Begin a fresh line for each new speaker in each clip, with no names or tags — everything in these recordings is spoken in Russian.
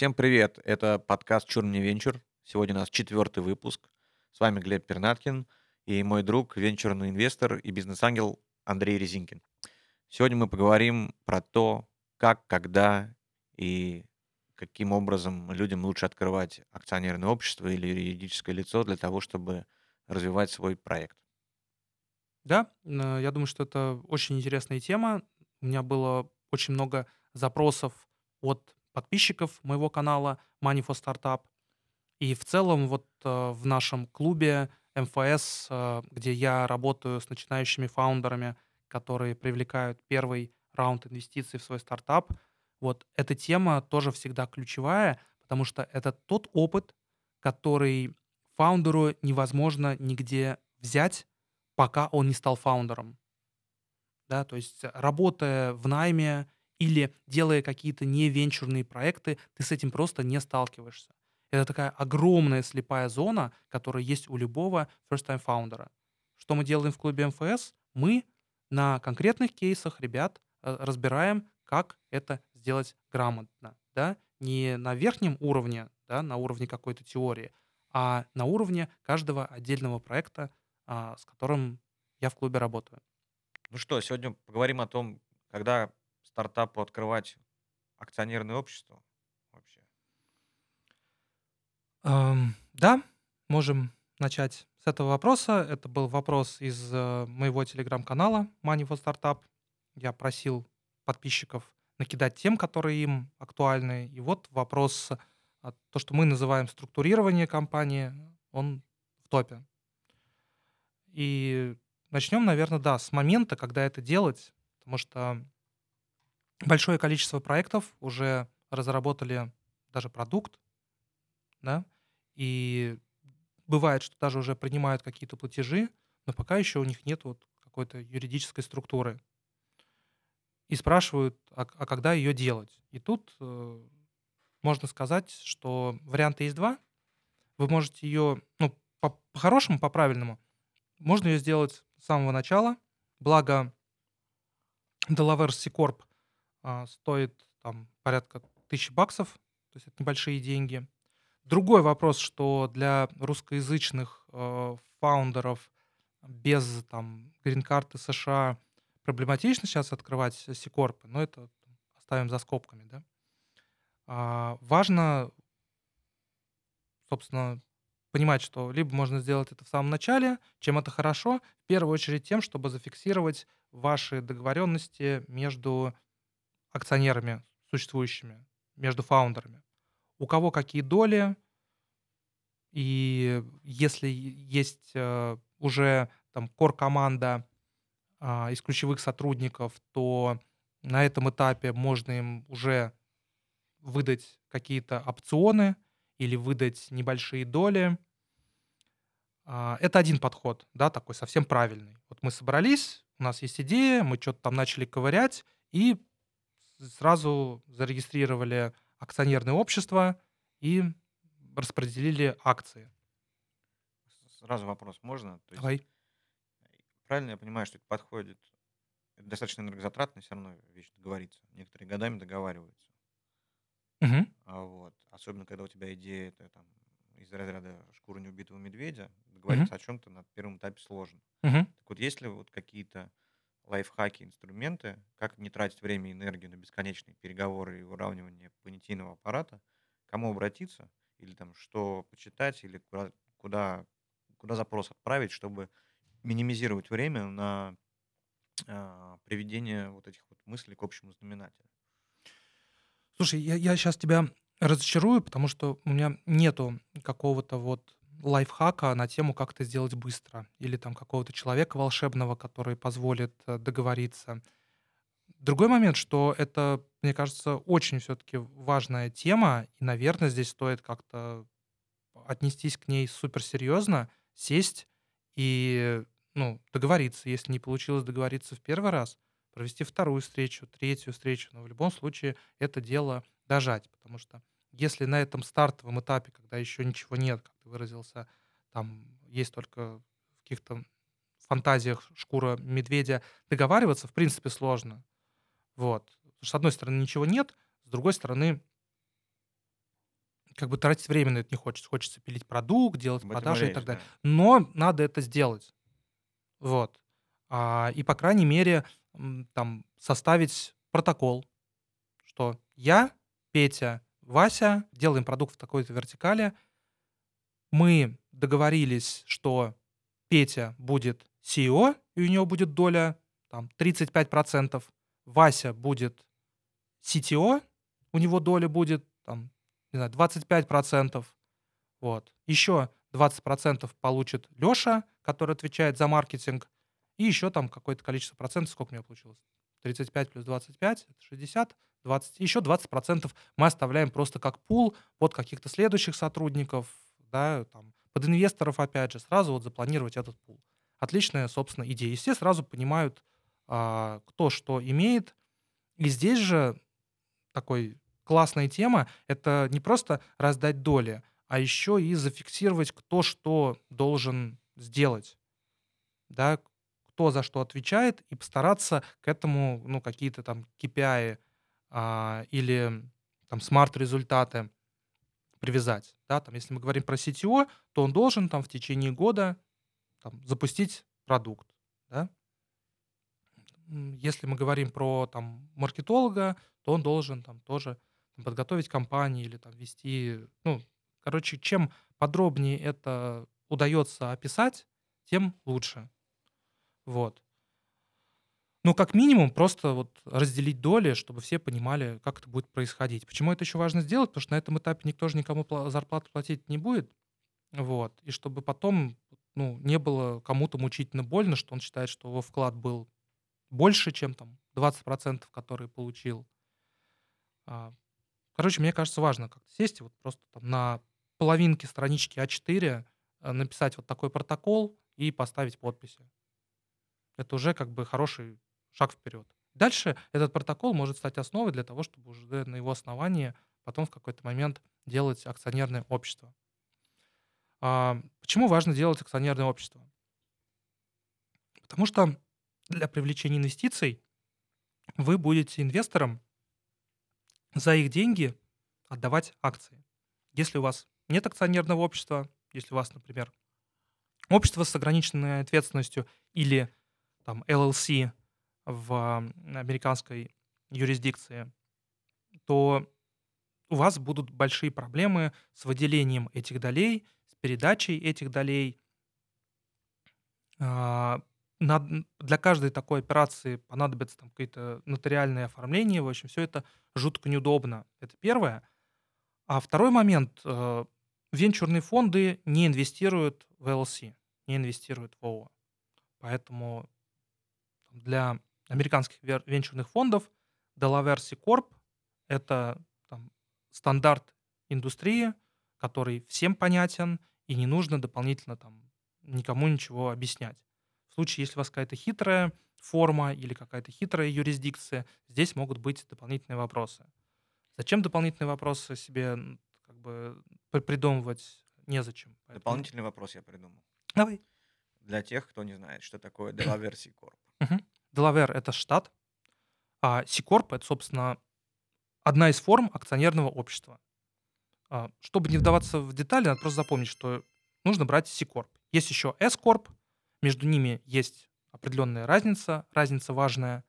Всем привет! Это подкаст «Чур венчур». Сегодня у нас четвертый выпуск. С вами Глеб Пернаткин и мой друг, венчурный инвестор и бизнес-ангел Андрей Резинкин. Сегодня мы поговорим про то, как, когда и каким образом людям лучше открывать акционерное общество или юридическое лицо для того, чтобы развивать свой проект.
Да, э, я думаю, что это очень интересная тема. У меня было очень много запросов от подписчиков моего канала Money for Startup. И в целом вот э, в нашем клубе МФС, э, где я работаю с начинающими фаундерами, которые привлекают первый раунд инвестиций в свой стартап, вот эта тема тоже всегда ключевая, потому что это тот опыт, который фаундеру невозможно нигде взять, пока он не стал фаундером. Да, то есть работая в найме или делая какие-то невенчурные проекты, ты с этим просто не сталкиваешься. Это такая огромная слепая зона, которая есть у любого first-time фаундера. Что мы делаем в клубе МФС? Мы на конкретных кейсах ребят э, разбираем, как это сделать грамотно. Да? Не на верхнем уровне, да, на уровне какой-то теории, а на уровне каждого отдельного проекта, а, с которым я в клубе работаю.
Ну что, сегодня поговорим о том, когда стартапу открывать акционерное общество вообще.
Эм, да, можем начать с этого вопроса. Это был вопрос из э, моего телеграм-канала Money for Startup. Я просил подписчиков накидать тем, которые им актуальны. И вот вопрос, а, то, что мы называем структурирование компании, он в топе. И начнем, наверное, да, с момента, когда это делать, потому что большое количество проектов уже разработали даже продукт, да, и бывает, что даже уже принимают какие-то платежи, но пока еще у них нет вот какой-то юридической структуры и спрашивают, а, а когда ее делать. И тут э, можно сказать, что варианта есть два. Вы можете ее, ну, по- по-хорошему, по-правильному, можно ее сделать с самого начала. Благо, Delaware C-Corp а, стоит там порядка тысячи баксов, то есть это небольшие деньги. Другой вопрос, что для русскоязычных э, фаундеров без там грин-карты США проблематично сейчас открывать Сикорпы, но это оставим за скобками, да. А, важно, собственно, понимать, что либо можно сделать это в самом начале, чем это хорошо, в первую очередь тем, чтобы зафиксировать ваши договоренности между акционерами существующими, между фаундерами. У кого какие доли, и если есть э, уже там кор-команда а, из ключевых сотрудников, то на этом этапе можно им уже выдать какие-то опционы или выдать небольшие доли. А, это один подход, да, такой совсем правильный. Вот мы собрались, у нас есть идея, мы что-то там начали ковырять и сразу зарегистрировали акционерное общество и распределили акции.
Сразу вопрос можно?
То есть Давай
правильно я понимаю, что это подходит, это достаточно энергозатратно все равно вещь договориться. Некоторые годами договариваются.
Мгм.
А вот, особенно когда у тебя идея это там из разряда шкуры неубитого медведя, договориться о чем-то на первом этапе сложно.
Мгм.
Так вот, есть ли вот какие-то лайфхаки, инструменты, как не тратить время и энергию на бесконечные переговоры и выравнивание понятийного аппарата, кому обратиться, или там что почитать, или куда, куда, куда запрос отправить, чтобы минимизировать время на а, приведение вот этих вот мыслей к общему знаменателю.
Слушай, я, я сейчас тебя разочарую, потому что у меня нету какого-то вот лайфхака на тему, как это сделать быстро, или там какого-то человека волшебного, который позволит э, договориться. Другой момент, что это, мне кажется, очень все-таки важная тема, и, наверное, здесь стоит как-то отнестись к ней суперсерьезно, сесть и ну, договориться. Если не получилось договориться в первый раз, провести вторую встречу, третью встречу. Но в любом случае это дело дожать, потому что если на этом стартовом этапе, когда еще ничего нет, как ты выразился, там есть только в каких-то фантазиях шкура медведя, договариваться в принципе сложно. Вот. Потому что, с одной стороны, ничего нет, с другой стороны, как бы тратить время на это не хочется. Хочется пилить продукт, делать
Об и
продажи и
речь,
так далее.
да.
Но надо это сделать. Вот. А, и, по крайней мере, там составить протокол, что я, Петя, Вася делаем продукт в такой-то вертикали. Мы договорились, что Петя будет CEO, и у него будет доля там 35%. Вася будет CTO, у него доля будет там, не знаю, 25%. Вот. Еще 20% получит Леша, который отвечает за маркетинг, и еще там какое-то количество процентов, сколько у меня получилось? 35 плюс 25, это 60, 20, еще 20% мы оставляем просто как пул под каких-то следующих сотрудников, да, там, под инвесторов, опять же, сразу вот запланировать этот пул. Отличная, собственно, идея. И все сразу понимают, а, кто что имеет. И здесь же такой классная тема, это не просто раздать доли, а еще и зафиксировать, кто что должен сделать. Да, кто за что отвечает, и постараться к этому, ну, какие-то там KPI а, или там смарт-результаты привязать. Да, там, если мы говорим про CTO, то он должен там в течение года там, запустить продукт. Да? Если мы говорим про там, маркетолога, то он должен там, тоже там, подготовить компанию или там, вести... Ну, короче, чем подробнее это удается описать, тем лучше. Вот. Ну, как минимум, просто вот разделить доли, чтобы все понимали, как это будет происходить. Почему это еще важно сделать? Потому что на этом этапе никто же никому пла- зарплату платить не будет. Вот. И чтобы потом ну, не было кому-то мучительно больно, что он считает, что его вклад был больше, чем там 20%, которые получил. А, Короче, мне кажется, важно как-то сесть и вот просто там на половинке странички А4 э, написать вот такой протокол и поставить подписи. Это уже как бы хороший шаг вперед. Дальше этот протокол может стать основой для того, чтобы уже на его основании потом в какой-то момент делать акционерное общество. А, Почему важно делать акционерное общество? Потому что для привлечения инвестиций вы будете инвесторам за их деньги отдавать акции. Если у вас нет акционерного общества, если у вас, например, общество с ограниченной ответственностью или там LLC в американской юрисдикции, то у вас будут большие проблемы с выделением этих долей, с передачей этих долей. А, Для каждой такой операции понадобится там какое-то нотариальное оформление. В общем, все это жутко неудобно. Это первое. А второй момент. э, Венчурные фонды не инвестируют в LLC, не инвестируют в ООО. Поэтому для американских венчурных фондов Delaware C Corp — это там, стандарт индустрии, который всем понятен, и не нужно дополнительно там, никому ничего объяснять. В случае, если у вас какая-то хитрая форма или какая-то хитрая юрисдикция, здесь могут быть дополнительные вопросы. Зачем дополнительные вопросы себе как бы при- придумывать незачем. Поэтому-
Дополнительный вопрос я придумал.
Давай.
Для тех, кто не знает, что такое Delaware C Corp.
Делавер — это штат, а C-Corp — это, собственно, одна из форм акционерного общества. А, Чтобы не вдаваться в детали, надо просто запомнить, что нужно брать C-Corp. Есть еще S-Corp, между ними есть определенная разница, разница важная.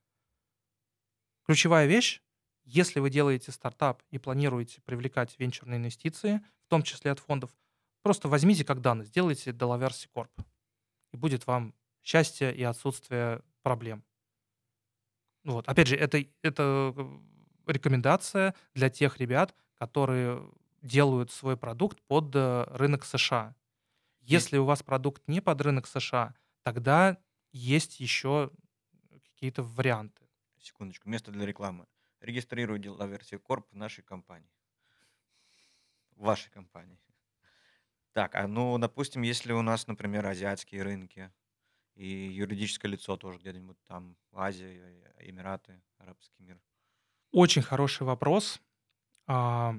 Ключевая вещь, если вы делаете стартап и планируете привлекать венчурные инвестиции, в том числе от фондов, просто возьмите как данность, сделайте Delaware C-Corp, и будет вам счастье и отсутствие проблем. Вот. Опять же, это, это э, рекомендация для тех ребят, которые делают свой продукт под э, рынок США. Если у вас продукт не под рынок США, тогда есть еще какие-то варианты.
Секундочку, место для рекламы. Регистрирую Corp в нашей компании. Вашей компании. Так, а ну, допустим, если у нас, например, азиатские рынки и юридическое лицо тоже где-нибудь там, в Азии, э, Эмираты, Арабский мир.
Очень хороший вопрос. А,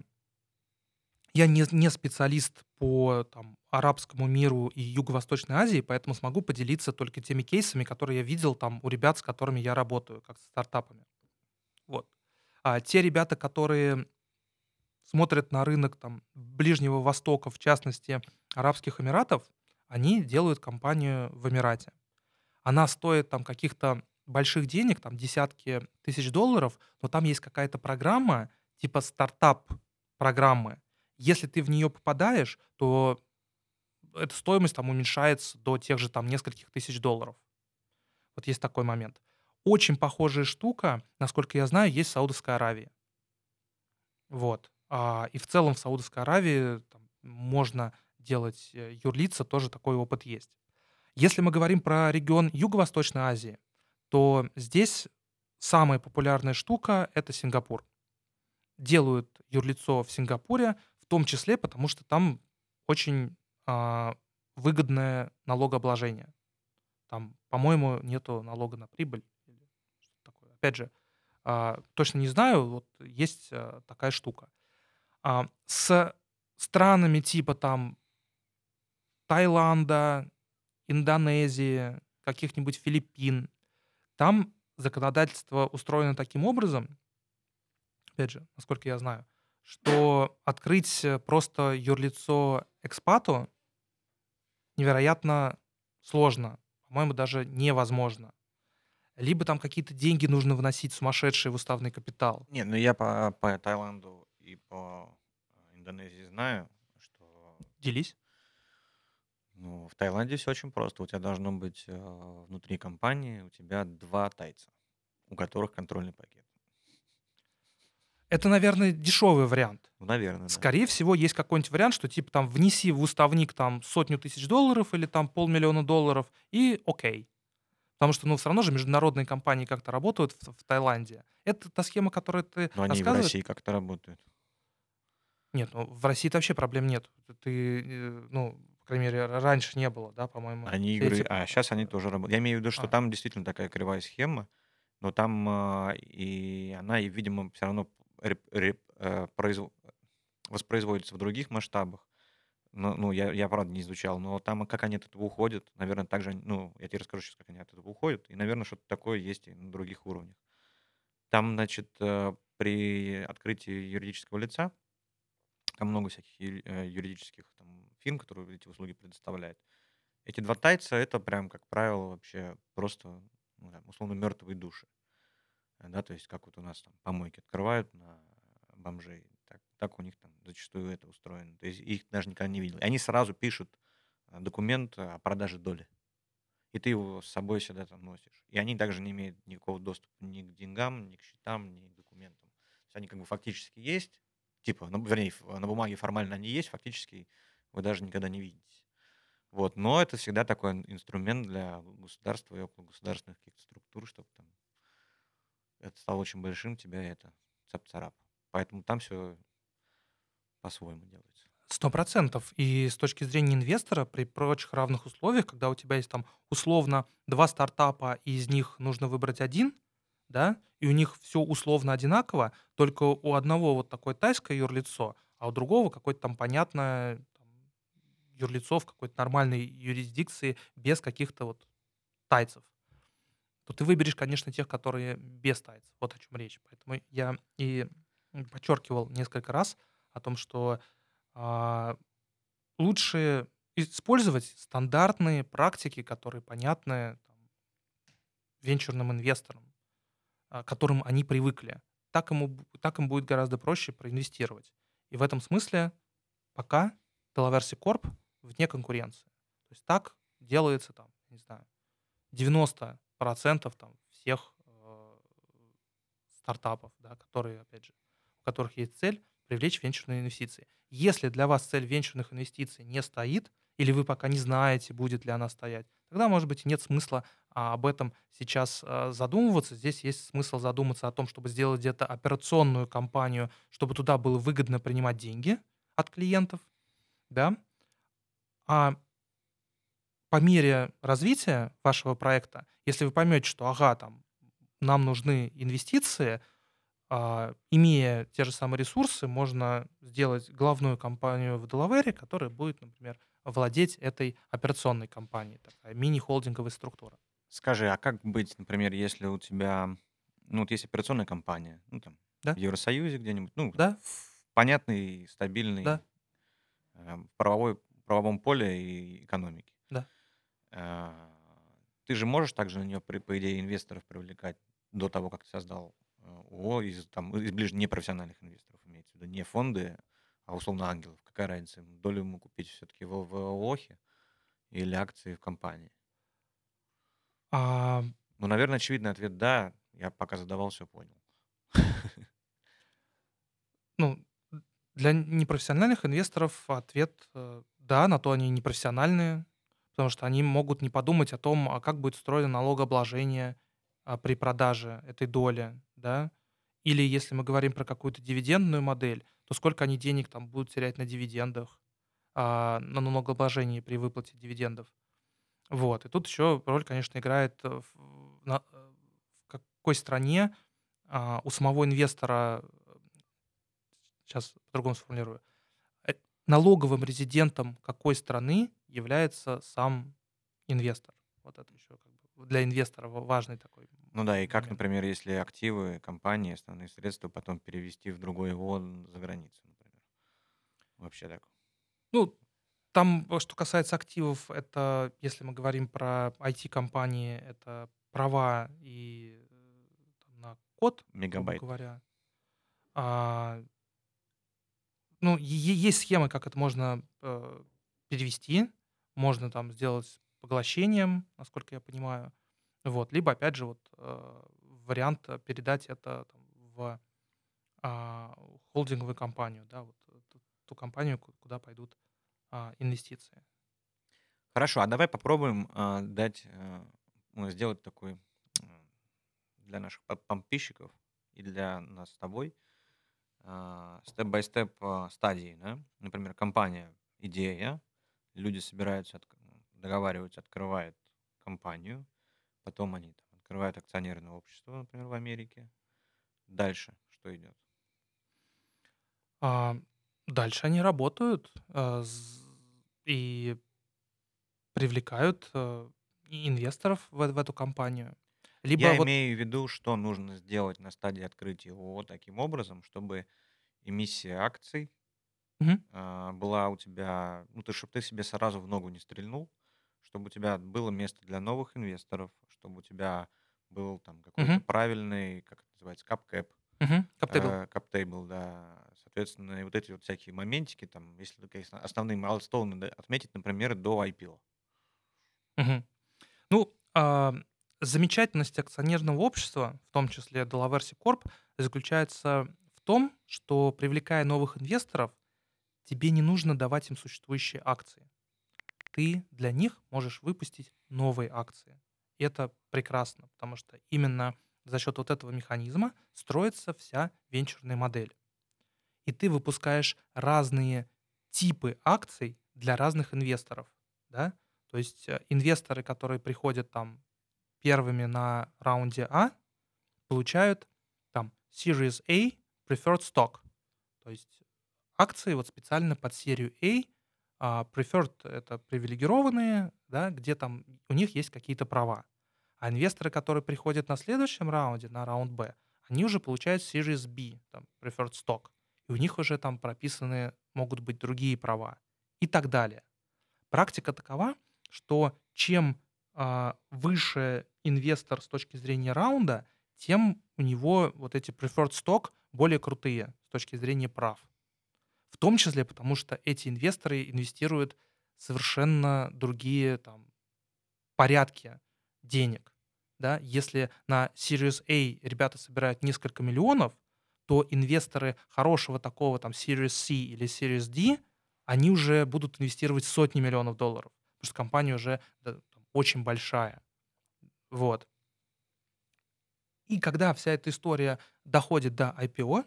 Я не, не специалист по там, арабскому миру и Юго-Восточной Азии, поэтому смогу поделиться только теми кейсами, которые я видел там у ребят, с которыми я работаю, как с стартапами. Вот. А те ребята, которые смотрят на рынок там Ближнего Востока, в частности, Арабских Эмиратов, они делают компанию в Эмирате. Она стоит там каких-то больших денег, там десятки тысяч долларов, но там есть какая-то программа, типа стартап-программы. Если ты в нее попадаешь, то эта стоимость там уменьшается до тех же там нескольких тысяч долларов. Вот есть такой момент. Очень похожая штука, насколько я знаю, есть в Саудовской Аравии. Вот. А, и в целом в Саудовской Аравии там, можно делать э, юрлица, тоже такой опыт есть. Если мы говорим про регион Юго-Восточной Азии, то здесь самая популярная штука — это Сингапур. Делают юрлицо в Сингапуре, в том числе потому, что там очень а, выгодное налогообложение. Там, по-моему, нету налога на прибыль. Опять же, а, точно не знаю, вот есть а, такая штука. А, с странами типа там Таиланда, Индонезии, каких-нибудь Филиппин, там законодательство устроено таким образом, опять же, насколько я знаю, что открыть просто юрлицо экспату невероятно сложно, по-моему, даже невозможно. Либо там какие-то деньги нужно вносить сумасшедшие в уставный капитал.
Не, ну я по, по Таиланду и по Индонезии знаю, что
Делись.
Ну, в Таиланде все очень просто. У тебя должно быть э, внутри компании у тебя два тайца, у которых контрольный пакет.
Это, наверное, дешевый вариант.
Ну, наверное, да.
Скорее всего, есть какой-нибудь вариант, что типа там внеси в уставник там сотню тысяч долларов или там полмиллиона долларов и окей. Потому что, ну, все равно же международные компании как-то работают в, в Таиланде. Это та схема, которую ты
Но они и в. России как-то работают.
Нет, ну, в России вообще проблем нет. Ты, э, ну, по крайней мере, раньше не было, да, по-моему.
Они игры...
эти-
А, сейчас они тоже работают. Я имею в виду, что
А.
там действительно такая кривая схема, но там а, и она, и, видимо, все равно реп- реп- э, произв- воспроизводится в других масштабах. Ну, ну я, я, правда, не изучал, но там, как они от этого уходят, наверное, также, ну, я тебе расскажу сейчас, как они от этого уходят, и, наверное, что-то такое есть и на других уровнях. Там, значит, э, при открытии юридического лица, там много всяких э, юридических там, фирм, которые эти услуги предоставляют. Эти два тайца это прям, как правило, вообще просто, ну, условно, мертвые души. Э, Да, то есть как вот у нас там помойки открывают на бомжей, так, так у них там зачастую это устроено. То есть их даже никогда не видел. И они сразу пишут э, документ о продаже доли. И ты его с собой всегда там носишь. И они также не имеют никакого доступа ни к деньгам, ни к счетам, ни к документам. То есть они как бы фактически есть, типа, ну, вернее, на бумаге формально они есть, фактически вы даже никогда не видите. Вот, но это всегда такой ин- инструмент для государства и около государственных каких-то структур, чтобы там это стало очень большим, тебя это цап-царап. Поэтому там все по-своему делается.
Сто процентов. И с точки зрения инвестора, при прочих равных условиях, когда у тебя есть там условно два стартапа, и из них нужно выбрать один, да, и у них все условно одинаково, только у одного вот такое тайское юрлицо, а у другого какое-то там понятное там, юрлицо в какой-то нормальной юрисдикции без каких-то вот тайцев, то ты выберешь, конечно, тех, которые без тайцев. Вот о чем речь. Поэтому я и подчеркивал несколько раз о том, что а, лучше использовать стандартные практики, которые понятны там, венчурным инвесторам, а, к которым они привыкли. Так, ему, так им будет гораздо проще проинвестировать. И в этом смысле пока Delaware Corp вне конкуренции. То есть так делается там, не знаю, 90% там, всех э, стартапов, да, которые, опять же, у которых есть цель привлечь венчурные инвестиции. Если для вас цель венчурных инвестиций не стоит, или вы пока не знаете, будет ли она стоять, тогда, может быть, нет смысла а, об этом сейчас а, задумываться. Здесь есть смысл задуматься о том, чтобы сделать где-то операционную кампанию, чтобы туда было выгодно принимать деньги от клиентов, да. А по мере развития вашего проекта, если вы поймете, что, ага, там, нам нужны инвестиции, а, имея те же самые ресурсы, можно сделать главную компанию в Делавере, которая будет, например, владеть этой операционной компанией, такая мини-холдинговая структура.
Скажи, а как быть, например, если у тебя, ну, вот есть операционная компания, ну, там,
Да.
в Евросоюзе где-нибудь, ну,
Да?
в понятный, стабильный
Да.
э, правовой, правовом поле и экономике.
Да.
А, Ты же можешь также на нее, по идее, инвесторов привлекать до того, как ты создал э, ООО из, там, из ближе непрофессиональных инвесторов, имеется в виду, не фонды, а условно ангелов. Какая разница, долю ему купить все-таки в, в ООХе или акции в компании?
А,
Ну, наверное, очевидный ответ «да». Я пока задавал, все понял.
ну, для непрофессиональных инвесторов ответ э, да, на то они непрофессиональные, потому что они могут не подумать о том, а как будет устроено налогообложение а, при продаже этой доли, да, или если мы говорим про какую-то дивидендную модель, то сколько они денег там будут терять на дивидендах, а, на налогообложении при выплате дивидендов. Вот. И тут еще роль, конечно, играет э, в, на- э, в какой стране а, у самого инвестора, сейчас по-другому сформулирую, э, налоговым резидентом какой страны является сам инвестор. Вот это еще как бы для инвестора ва- важный такой
Ну да, и как,
момент.
например, если активы компании, основные средства потом перевести в другой ООН за границу, например. Вообще так.
Ну, там, э, что касается активов, это, если мы говорим про IT-компании, это права и э, там, на код,
Мегабайт.
говоря. А, ну, есть схемы, как это можно э, перевести. Можно там сделать поглощением, насколько я понимаю. Вот. Либо, опять же, вот э, вариант э, передать это там, в а, холдинговую компанию, да, вот э, ту, ту компанию, ку- куда пойдут а, инвестиции.
Хорошо, а давай попробуем а, дать, а, ну, сделать такой м, для наших под- подписчиков и для нас с тобой степ-бай-степ а, стадии, да? Например, компания, идея, люди собираются, отк- договариваются, открывают компанию, потом они там открывают акционерное общество, например, в Америке. Дальше что идет?
А, дальше они работают а, и привлекают и инвесторов в, в эту компанию. Либо
Я
вот
имею в виду, что нужно сделать на стадии открытия ООО таким образом, чтобы эмиссия акций
Мгм.
а, была у тебя, ну, ты, чтобы ты себе сразу в ногу не стрельнул, чтобы у тебя было место для новых инвесторов, чтобы у тебя был там какой-то
Мгм.
правильный, как это называется, cap-cap,
Мгм. Cap table.
э, cap table, да, соответственно, и вот эти вот всякие моментики, там, если только основные milestone ы да, отметить, например, до IPO.
Мгм. Ну, а, замечательность акционерного общества, в том числе Delaware Corp, заключается том, что привлекая новых инвесторов, тебе не нужно давать им существующие акции. Ты для них можешь выпустить новые акции. И это прекрасно, потому что именно за счет вот этого механизма строится вся венчурная модель. И ты выпускаешь разные типы акций для разных инвесторов. Да? То есть э, инвесторы, которые приходят там первыми на раунде А, получают там Series A Preferred Stock. То есть акции вот специально под серию A. а Preferred — это привилегированные, да, где там у них есть какие-то права. А инвесторы, которые приходят на следующем раунде, на раунд Б, они уже получают Series B, там, Preferred Stock. И у них уже там прописаны могут быть другие права. И так далее. Практика такова, что чем а, выше инвестор с точки зрения раунда, тем у него вот эти preferred stock более крутые с точки зрения прав. В том числе потому, что эти инвесторы инвестируют совершенно другие там, порядки денег. Да? Если на Series A ребята собирают несколько миллионов, то инвесторы хорошего такого там Series C или Series D, они уже будут инвестировать сотни миллионов долларов, потому что компания уже да, там, очень большая. Вот. И когда вся эта история доходит до IPO,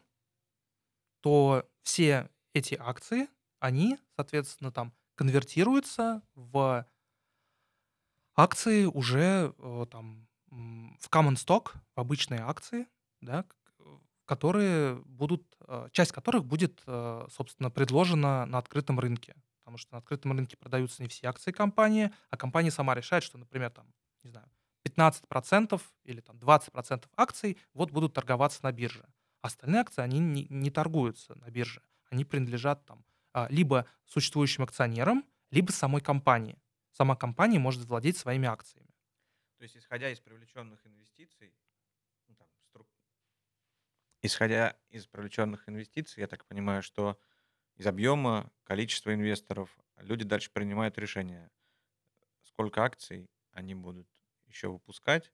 то все эти акции, они, соответственно, там конвертируются в акции уже э, там в common stock, в обычные акции, да, э, которые будут, э, часть которых будет, собственно, предложена на открытом рынке. Потому что на открытом рынке продаются не все акции компании, а компания сама решает, что, например, там, не знаю, 15% или там 20% акций вот будут торговаться на бирже. Остальные акции, они не, не торгуются на бирже. они принадлежат там а, либо существующим акционерам, либо самой компании. Сама компания может владеть своими акциями.
То есть, исходя из привлеченных инвестиций, ну, там, струк- исходя из привлеченных инвестиций, я так понимаю, что из объема, количества инвесторов люди дальше принимают решение, сколько акций они будут еще выпускать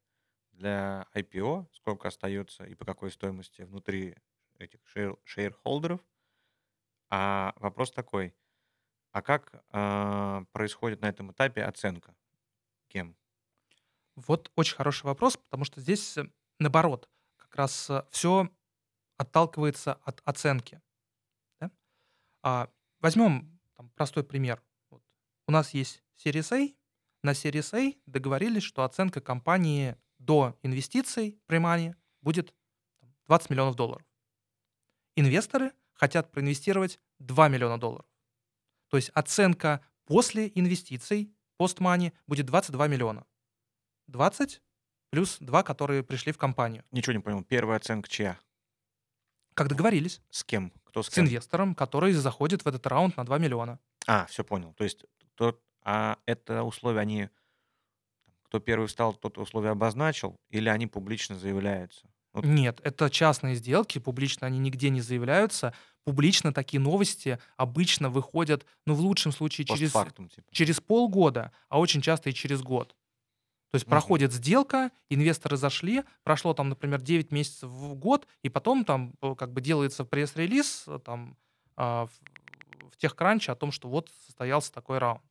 для IPO, сколько остается и по какой стоимости внутри этих шейр- шейрхолдеров. А вопрос такой, а как а, происходит на этом этапе оценка? Кем?
Вот очень хороший вопрос, потому что здесь э, наоборот, как раз все отталкивается от оценки. Да? А, возьмем там, простой пример. Вот. У нас есть Series A. На Series A договорились, что оценка компании до инвестиций при Money будет 20 миллионов долларов. Инвесторы хотят проинвестировать 2 миллиона долларов. То есть оценка после инвестиций, постмани, будет 22 миллиона. 20 плюс 2, которые пришли в компанию.
Ничего не понял. Первая оценка чья?
Как договорились.
С кем? Кто с
С
кем?
инвестором, который заходит в этот раунд на 2 миллиона.
А, все понял. То есть тот, а это условия, они, кто первый встал, тот условия обозначил, или они публично заявляются? Вот.
Нет, это частные сделки, публично они нигде не заявляются. Публично такие новости обычно выходят, ну, в лучшем случае, через,
типа.
через полгода, а очень часто и через год. То есть
Мгм.
проходит сделка, инвесторы зашли, прошло там, например, 9 месяцев в год, и потом там э, как бы делается пресс-релиз э, там а, в, в техкранче о том, что вот состоялся такой раунд.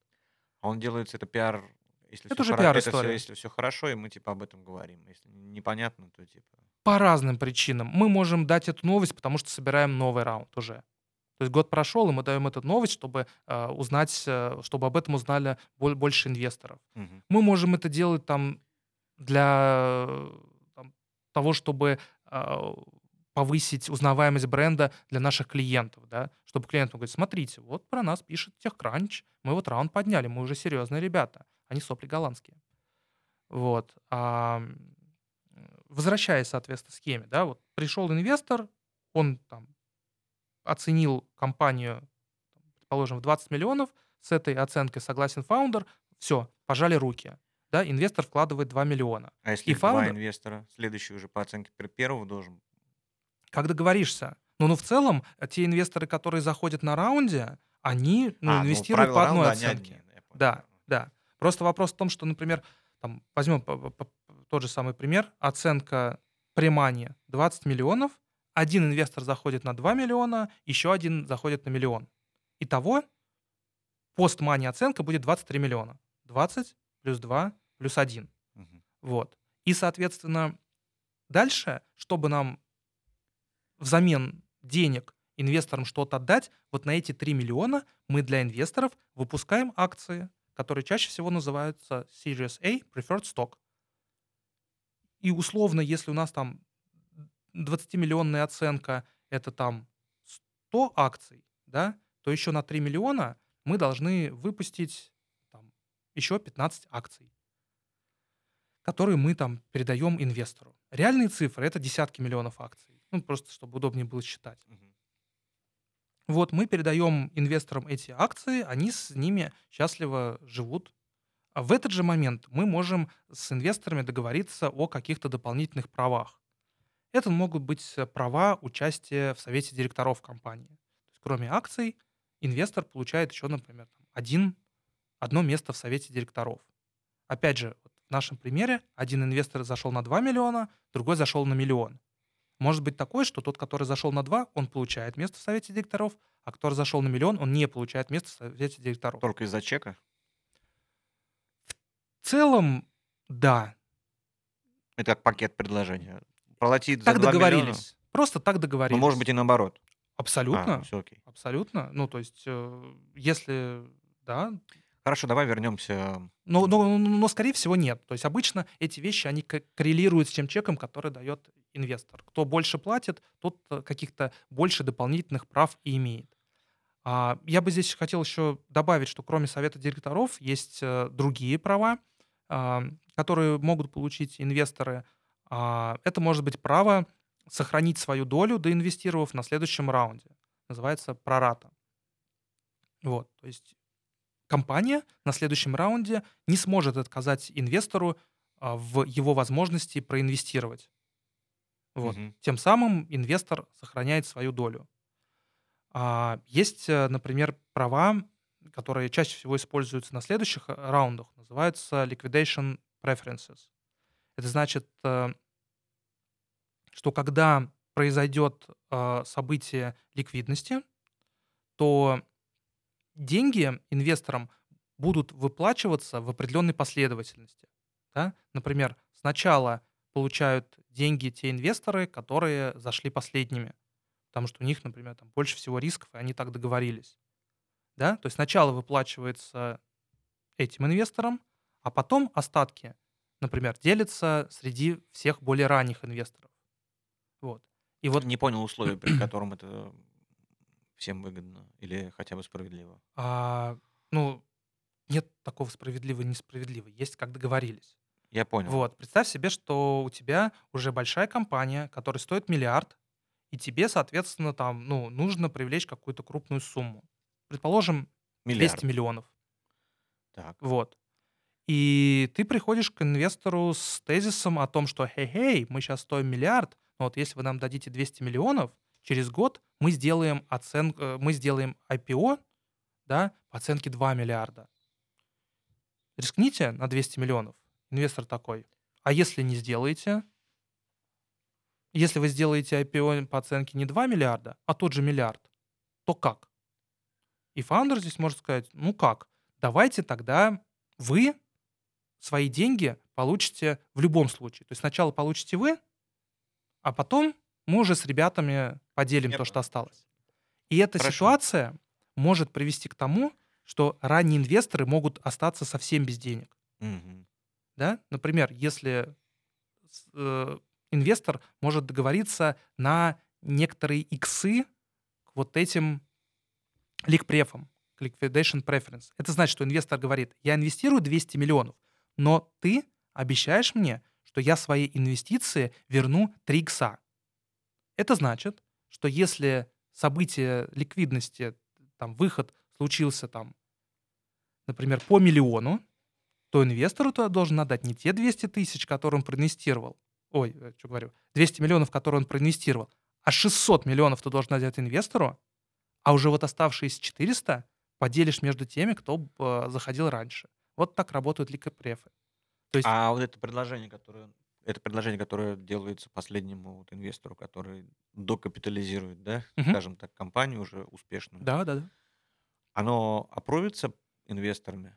А он делается, это пиар, если
Это
все
уже пиар-история.
это всё- если все хорошо, и мы типа об этом говорим. Если непонятно, то типа.
По разным причинам. Мы можем дать эту новость, потому что собираем новый раунд уже. То есть год прошел, и мы даем эту новость, чтобы э, узнать, э, чтобы об этом узнали боль- больше инвесторов.
Мгм.
Мы можем это делать там для э, там, того, чтобы э, повысить узнаваемость бренда для наших клиентов, да, чтобы клиент мог говорить, смотрите, вот про нас пишет TechCrunch, мы вот раунд подняли, мы уже серьезные ребята, они сопли голландские. Вот. А, возвращаясь, соответственно, схеме, да, вот пришел инвестор, он там оценил компанию, предположим, в 20 миллионов, с этой оценкой согласен фаундер, все, пожали руки. Да, инвестор вкладывает 2 миллиона.
А если
И
два
фаундер-
инвестора, следующий уже по оценке пер- первого должен.
Как договоришься? Ну, ну, в целом, э, те инвесторы, которые заходят на раунде, они ну,
А, ну,
инвестируют
правила
по одной
раунда, они
оценке.
одни, я понял.
Да, да. Просто вопрос в том, что, например, там, возьмем тот же самый пример, оценка премания 20 миллионов, один инвестор заходит на 2 миллиона, еще один заходит на миллион. Итого постмани оценка будет 23 миллиона. 20 плюс 2 плюс 1.
Мгм.
Вот. И, соответственно, дальше, чтобы нам взамен денег инвесторам что-то отдать, вот на эти 3 миллиона мы для инвесторов выпускаем акции, которые чаще всего называются Series A Preferred Stock. И условно, если у нас там 20-миллионная оценка — это там 100 акций, да, то еще на 3 миллиона мы должны выпустить там, еще 15 акций которые мы там передаем инвестору. Реальные цифры — это десятки миллионов акций. Ну, просто чтобы удобнее было считать.
Мгм.
Вот мы передаем инвесторам эти акции, они с ними счастливо живут. А в этот же момент мы можем с инвесторами договориться о каких-то дополнительных правах. Это могут быть э, права участия в совете директоров компании. То есть, кроме акций, инвестор получает еще, например, один, одно место в совете директоров. Опять же, в нашем примере один инвестор зашел на 2 миллиона, другой зашел на миллион. Может быть такое, что тот, который зашел на 2, он получает место в совете директоров, а который зашел на миллион, он не получает место в совете директоров.
Только из-за чека?
В целом, да.
Это как пакет предложения. Платить за
Так
2 миллиона?
договорились. Просто так
Ну,
договорились.
может быть, и наоборот.
Абсолютно.
все окей.
Абсолютно. Ну, то есть, э, если... Да.
Хорошо, давай вернемся.
Но, но, но, скорее всего, нет. То есть, обычно эти вещи, они коррелируют с тем чеком, который дает инвестор. Кто больше платит, тот э, каких-то больше дополнительных прав и имеет. А, Я бы здесь хотел еще добавить, что кроме совета директоров есть э, другие права, а, которые могут получить инвесторы. А, Это может быть право сохранить свою долю, доинвестировав на следующем раунде. называется прората. Вот, то есть компания на следующем раунде не сможет отказать инвестору в его возможности проинвестировать. Вот.
Мгм.
Тем самым инвестор сохраняет свою долю. А, есть, э, например, права, которые чаще всего используются на следующих э, раундах, называются liquidation preferences. Это значит, э, что когда произойдет событие ликвидности, то деньги инвесторам будут выплачиваться в определенной последовательности. Да? Например, сначала получают деньги те инвесторы, которые зашли последними, потому что у них, например, там больше всего рисков, и они так договорились. Да? То есть сначала выплачивается этим инвесторам, а потом остатки, например, делятся среди всех более ранних инвесторов. Вот. И вот
Не понял условия, при котором это всем выгодно или хотя бы справедливо.
а, ну, нет такого справедливо и несправедливо. Есть как договорились.
Я понял.
Вот, представь себе, что у тебя уже большая компания, которая стоит миллиард, и тебе, соответственно, там, ну, нужно привлечь какую-то крупную сумму. Предположим, 200
Миллиард.
миллионов.
Так.
Вот. И ты приходишь к инвестору с тезисом о том, что «Хей-хей, мы сейчас стоим миллиард, но вот если вы нам дадите 200 миллионов, через год мы сделаем, оцен... э, мы сделаем IPO да, по оценке 2 миллиарда. Рискните на 200 миллионов. Инвестор такой. А если не сделаете? Если вы сделаете IPO по оценке не 2 миллиарда, а тот же миллиард, то как? И фаундер здесь может сказать, ну как, давайте тогда вы свои деньги получите в любом случае. То есть сначала получите вы, а потом мы уже с ребятами поделим
Я
то, что
понял.
осталось. И эта
Хорошо.
ситуация может привести к тому, что ранние инвесторы могут остаться совсем без денег.
Мгм.
Да? Например, если э, инвестор может договориться на некоторые иксы к вот этим ликпрефам, к liquidation preference. Это значит, что инвестор говорит, я инвестирую 200 миллионов, но ты обещаешь мне, что я свои инвестиции верну 3 икса. Это значит, что если событие ликвидности, там, выход случился там, например, по миллиону, то инвестору то должен отдать не те 200 тысяч, которые он проинвестировал, ой, что говорю, 200 миллионов, которые он проинвестировал, а 600 миллионов ты должен отдать инвестору, а уже вот оставшиеся 400 поделишь между теми, кто э, заходил раньше. Вот так работают ликопрефы. То есть,
А вот это предложение, которое это предложение, которое делается последнему вот инвестору, который докапитализирует, да,
Мгм.
скажем так, компанию уже успешную,
да, да, да.
оно опровится инвесторами?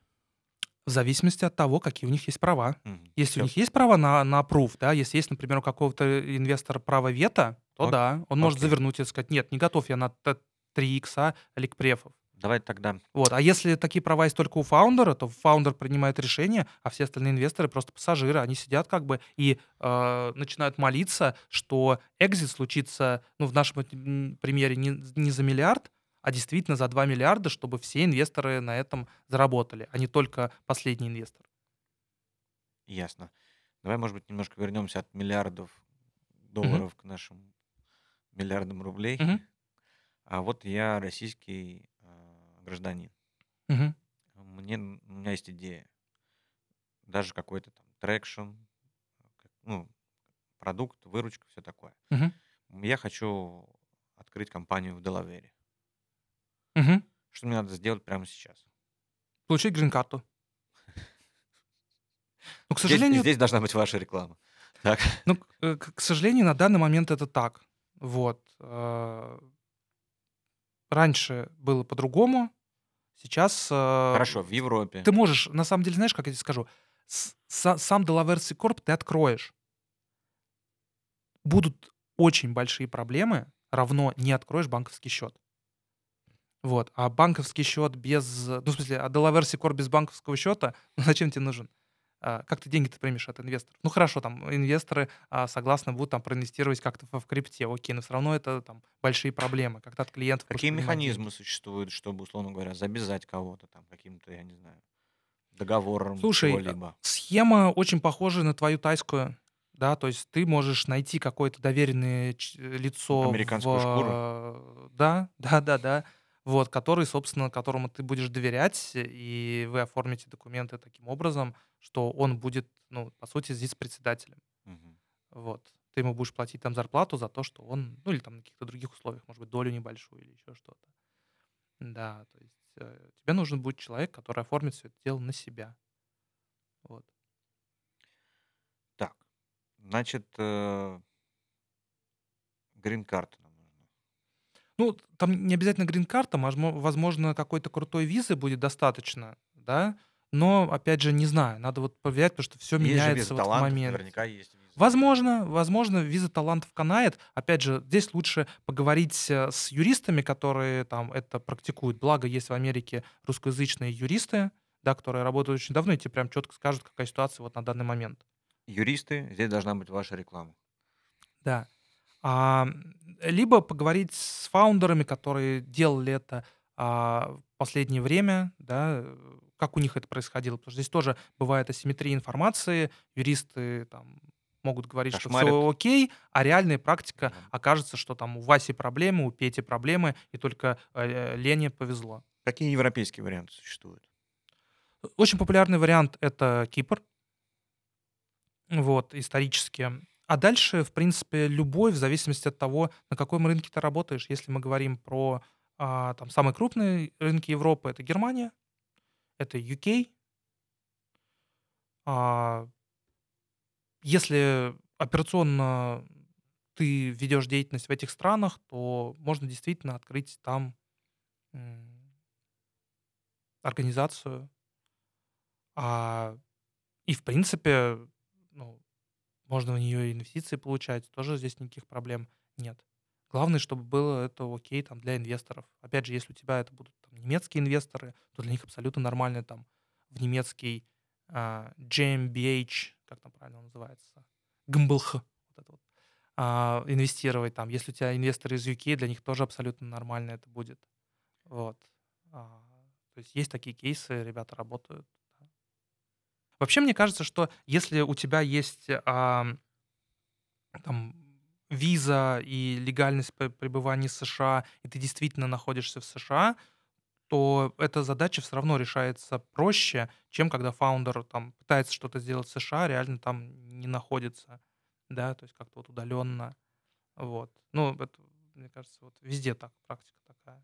В зависимости от того, какие у них есть права.
Мгм.
Если у
Всё.
них есть право на, на approve, да, если есть, например, у какого-то инвестора право вето, то
Ок-
да, он может
окей.
завернуть и сказать, нет, не готов я на т- 3 икса ликпрефов.
Давай тогда
Вот. А если такие права есть только у фаундера, то фаундер принимает решение, а все остальные инвесторы просто пассажиры. Они сидят как бы и э, начинают молиться, что экзит случится, ну, в нашем примере, не, не за миллиард, а действительно за 2 миллиарда, чтобы все инвесторы на этом заработали, а не только последний инвестор.
ясно. Давай, может быть, немножко вернемся от миллиардов долларов к нашим миллиардам рублей.
Мгм.
А вот я российский а, гражданин.
Мгм.
Мне, у меня есть идея. Даже какой-то там traction, ну, продукт, выручка, все такое.
Мгм.
Я хочу открыть компанию в Делавере.
Мгм.
Что мне надо сделать прямо сейчас?
Получить грин-карту. Но, к
Здесь,
сожалению,
здесь должна быть ваша реклама. Так.
Ну, к, э, к к сожалению, на данный момент это так. Вот. э, Раньше было по-другому. Сейчас... э,
Хорошо, в Европе.
Ты можешь, на самом деле, знаешь, как я тебе скажу? Сам Delaware Corp ты откроешь. Будут очень большие проблемы, равно не откроешь банковский счет. Вот. А банковский счет без... Ну, в смысле, а Delaware Corp без банковского счета, ну, зачем тебе нужен? А, Как ты деньги-то примешь от инвесторов? Ну, хорошо, там, инвесторы а, согласны будут там проинвестировать как-то в в крипте, окей, но все равно это там большие проблемы, когда от клиентов...
Какие механизмы
деньги.
существуют, чтобы, условно говоря, завязать кого-то там каким-то, я не знаю, договором
Слушай,
чего-либо?
Схема очень похожа на твою тайскую. Да, то есть ты можешь найти какое-то доверенное э, лицо
Американскую шкуру.
в... Да, да, да, да. Вот, который, собственно, которому ты будешь доверять, и вы оформите документы таким образом, что он будет, ну, по сути, здесь председателем.
Мгм.
Вот. Ты ему будешь платить там зарплату за то, что он, ну или там на каких-то других условиях, может быть, долю небольшую или еще что-то. Да, то есть э, тебе нужен будет человек, который оформит все это дело на себя. Вот.
Так, значит, э, грин-карта нам нужна.
Ну, там не обязательно грин-карта, мажмо- возможно, какой-то крутой визы будет достаточно, да, но, опять же, не знаю, надо вот проверять, потому что все
Есть
меняется
виза
вот в
талантов,
момент.
наверняка есть виза.
Возможно, возможно, виза талантов канает. Опять же, здесь лучше поговорить э, с юристами, которые там это практикуют. Благо, есть в Америке русскоязычные юристы, да, которые работают очень давно, и тебе прям четко скажут, какая ситуация вот на данный момент.
Юристы, здесь должна быть ваша реклама.
Да. А, либо поговорить с фаундерами, которые делали это а, в последнее время, да, э, как у них это происходило. Потому что здесь тоже бывает асимметрия информации. Юристы там могут говорить, что
Кошмарят.
все окей, а реальная практика
Да.
окажется, что там у Васи проблемы, у Пети проблемы, и только э, Лене повезло.
Какие европейские варианты существуют?
Очень популярный вариант это Кипр. Вот, исторически. А дальше, в принципе, любой, в зависимости от того, на каком рынке ты работаешь. Если мы говорим про а, там, самые крупные рынки Европы, это Германия, это UK. А, если операционно ты ведешь деятельность в этих странах, то можно действительно открыть там организацию. А, и, в принципе, ну, можно в нее инвестиции получать, тоже здесь никаких проблем нет. Главное, чтобы было это окей там, для инвесторов. Опять же, если у тебя это будут там, немецкие инвесторы, то для них абсолютно нормально там в немецкий а, GmbH, как там правильно называется, GmbH, вот это вот, а, инвестировать там. Если у тебя инвесторы из UK, для них тоже абсолютно нормально это будет. Вот. А, то есть есть такие кейсы, ребята работают. Вообще, мне кажется, что если у тебя есть а, там виза и легальность пре- пребывания в США, и ты действительно находишься в США, то эта задача все равно решается проще, чем когда фаундер там пытается что-то сделать в США, реально там не находится, да, то есть как-то вот удаленно, вот. Ну, это, мне кажется, вот везде так, практика такая.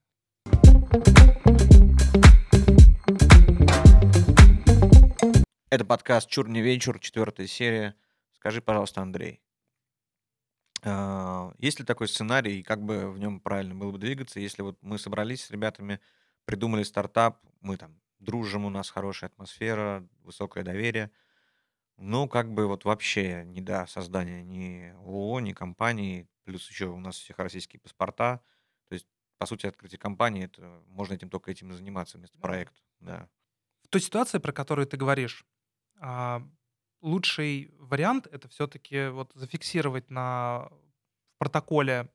Это подкаст «Чур не вечер», четвертая серия. Скажи, пожалуйста, Андрей, а, есть ли такой сценарий, и как бы в нем правильно было бы двигаться, если вот мы собрались с ребятами, придумали стартап, мы там дружим, у нас хорошая атмосфера, высокое доверие, но как бы вот вообще не до создания ни ООО, ни компании, плюс еще у нас всех российские паспорта, то есть, по сути, открытие компании, это можно этим только этим и заниматься вместо
Ну,
проекта, да.
В той ситуации, про которую ты говоришь, а, лучший вариант это все-таки вот зафиксировать на в протоколе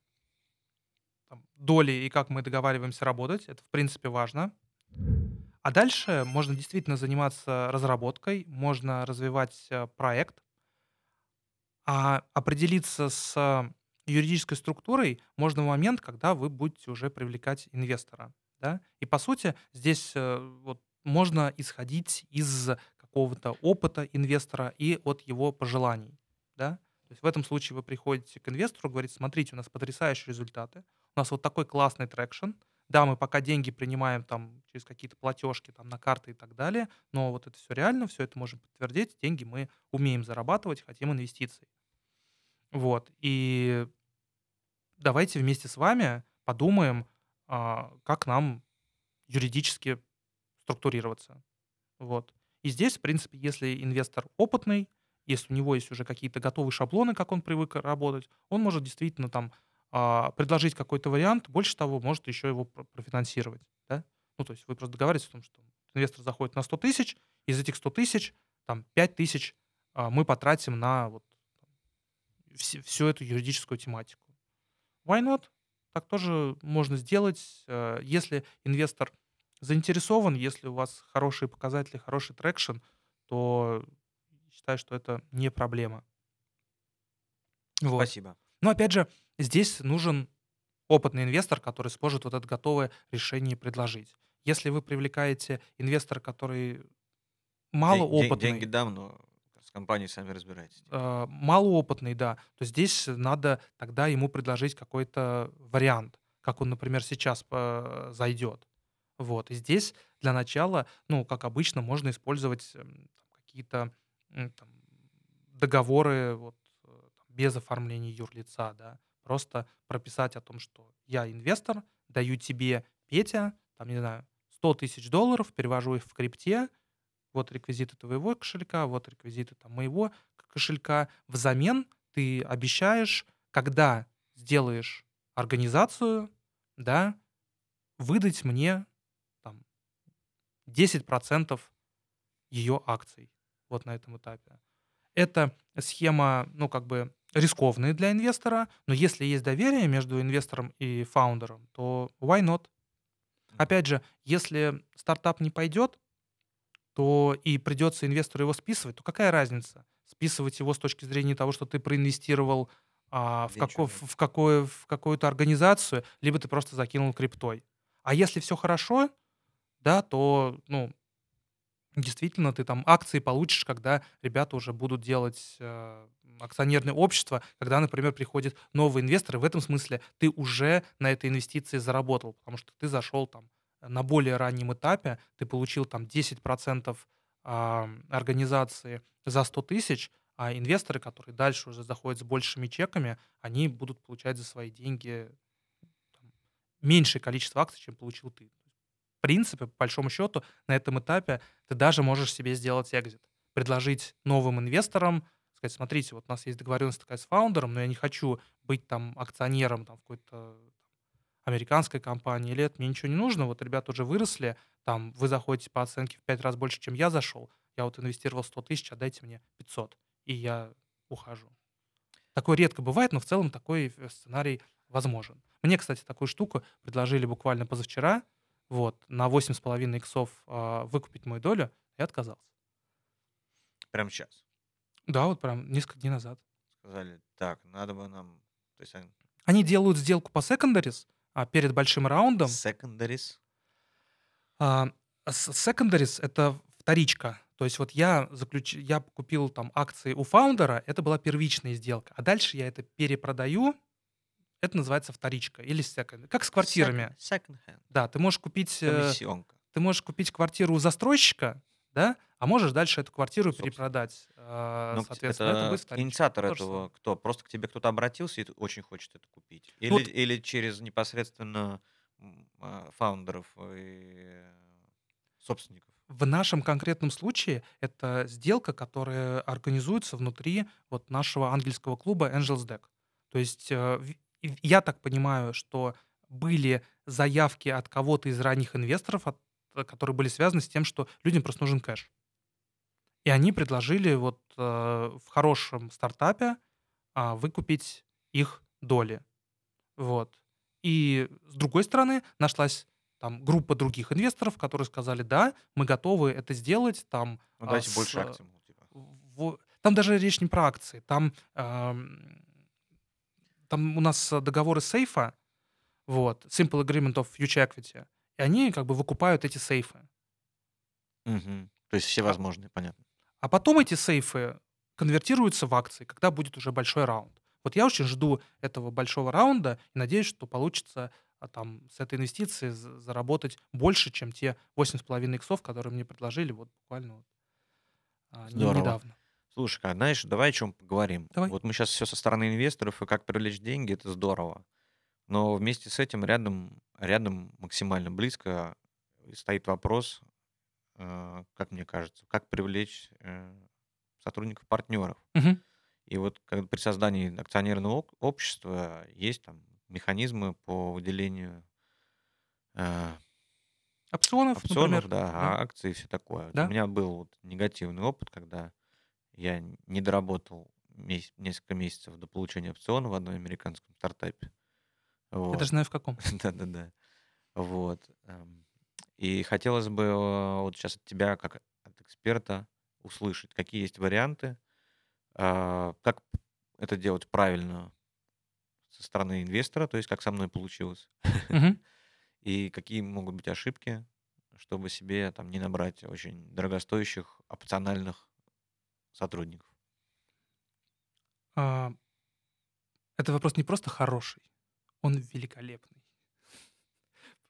там, доли и как мы договариваемся работать. Это, в принципе, важно. А дальше можно действительно заниматься разработкой, можно развивать э, проект, а определиться с юридической структурой можно в момент, когда вы будете уже привлекать инвестора. Да? И по сути здесь э, вот, можно исходить из какого-то опыта инвестора и от его пожеланий. Да? То есть в этом случае вы приходите к инвестору, говорите, смотрите, у нас потрясающие результаты, у нас вот такой классный traction, да, мы пока деньги принимаем там через какие-то платежки там на карты и так далее, но вот это все реально, все это можем подтвердить, деньги мы умеем зарабатывать, хотим инвестиций. Вот, и давайте вместе с вами подумаем, а, как нам юридически структурироваться. Вот. И здесь, в принципе, если инвестор опытный, если у него есть уже какие-то готовые шаблоны, как он привык работать, он может действительно там а, предложить какой-то вариант, больше того, может еще его про- профинансировать. Да? Ну, то есть вы просто договариваетесь о том, что инвестор заходит на 100 тысяч, из этих 100 тысяч, там, 5 тысяч а, мы потратим на вот вс- всю эту юридическую тематику. Why not? Так тоже можно сделать, э, если инвестор заинтересован, если у вас хорошие показатели, хороший traction, то считаю, что это не проблема. Вот.
Спасибо.
Но опять же, здесь нужен опытный инвестор, который сможет вот это готовое решение предложить. Если вы привлекаете инвестора, который
Ден- ден- Деньги
малоопытный,
дам, но с компанией сами разбирайтесь. типа.
э, малоопытный, да, то здесь надо тогда ему предложить какой-то вариант, как он, например, сейчас э, зайдет. Вот. И здесь для начала, ну, как обычно, можно использовать эм, какие-то договоры вот, э, без оформления юрлица, да. Просто прописать о том, что я инвестор, даю тебе, Петя, там, не знаю, 100 тысяч долларов, перевожу их в крипте, вот реквизиты твоего кошелька, вот реквизиты там, моего кошелька. Взамен ты обещаешь, когда сделаешь организацию, да, выдать мне 10% ее акций вот на этом этапе. Это схема, ну, как бы рискованная для инвестора, но если есть доверие между инвестором и фаундером, то why not? Опять же, если стартап не пойдет, то и придется инвестору его списывать, то какая разница? Списывать его с точки зрения того, что ты проинвестировал а, в, како-
Венчурный.
в, какое, в какую-то организацию, либо ты просто закинул криптой. А если все хорошо, да, то, ну, действительно, ты там акции получишь, когда ребята уже будут делать э, акционерное общество, когда, например, приходит новый инвестор, и в этом смысле ты уже на этой инвестиции заработал, потому что ты зашел там на более раннем этапе, ты получил там 10% а, организации за 100 тысяч, а инвесторы, которые дальше уже заходят с большими чеками, они будут получать за свои деньги там, меньшее количество акций, чем получил ты. Принципе, по большому счету, на этом этапе ты даже можешь себе сделать экзит. Предложить новым инвесторам, сказать, смотрите, вот у нас есть договоренность такая с фаундером, но я не хочу быть там акционером там, в какой-то американской компании, или это мне ничего не нужно, вот ребята уже выросли, там вы заходите по оценке в 5 раз больше, чем я зашел, я вот инвестировал 100 тысяч, отдайте мне 500, и я ухожу. Такое редко бывает, но в целом такой э, сценарий возможен. Мне, кстати, такую штуку предложили буквально позавчера, вот, на 8,5 иксов а, выкупить мою долю, я отказался.
Прямо сейчас.
Да, вот прям несколько дней назад.
Сказали, так, надо бы нам... То есть они-
Они делают сделку по secondaries а, перед большим раундом.
secondaries.
А, Secondaries — это вторичка. То есть вот я, заключ... я купил там акции у фаундера, это была первичная сделка. А дальше я это перепродаю, это называется вторичка или second. Как с квартирами.
Second, second hand.
Да, ты можешь купить, э,
Комиссионка.
ты можешь купить квартиру у застройщика, да, а можешь дальше эту квартиру
Собственно.
перепродать. э,
Ну,
Соответственно, это
это
будет вторичка.
инициатор
То же
этого
самое.
кто? Просто к тебе кто-то обратился и очень хочет это купить? Или,
вот-
или через непосредственно а, фаундеров и собственников?
В нашем конкретном случае это сделка, которая организуется внутри вот нашего ангельского клуба Angels Deck. То есть э, я так понимаю, что были заявки от кого-то из ранних инвесторов, от- э, которые были связаны с тем, что людям просто нужен кэш. И они предложили вот э, в хорошем стартапе а, выкупить их доли. Вот. И с другой стороны нашлась там группа других инвесторов, которые сказали, да, мы готовы это сделать, там,
Ну,
а,
дайте
с,
больше
э,
акций, типа.
в- там даже речь не про акции, там, ам, там у нас э, договоры сейфа, вот, Simple Agreement of Future Equity, и они как бы выкупают эти сейфы.
Мгм. То есть все
А-
возможные, понятно.
А потом эти сейфы конвертируются в акции, когда будет уже большой раунд. Вот я очень жду этого большого раунда и надеюсь, что получится а, там с этой инвестиции заработать больше, чем те 8,5 иксов, которые мне предложили вот буквально вот, а, недавно.
Слушай, а знаешь, давай о чем поговорим.
Давай.
Вот мы сейчас все со стороны инвесторов и как привлечь деньги, это здорово. Но вместе с этим рядом, рядом максимально близко стоит вопрос, э, как мне кажется, как привлечь э, сотрудников-партнеров.
Мгм.
И вот как при создании акционерного общества есть там механизмы по выделению э,
Опционов,
опционов,
например.
да,
да.
акций и все такое. Вот
Да.
У меня был вот негативный опыт, когда я не доработал мес- несколько месяцев до получения опциона в одной американском стартапе.
Я
Вот.
даже знаю в каком.
Да-да-да. Вот. эм, И хотелось бы э, вот сейчас от тебя, как от эксперта, услышать, какие есть варианты, а, как это делать правильно со стороны инвестора, то есть как со мной получилось, и какие могут быть ошибки, чтобы себе там не набрать очень дорогостоящих опциональных сотрудников.
А, это вопрос не просто хороший, он великолепный.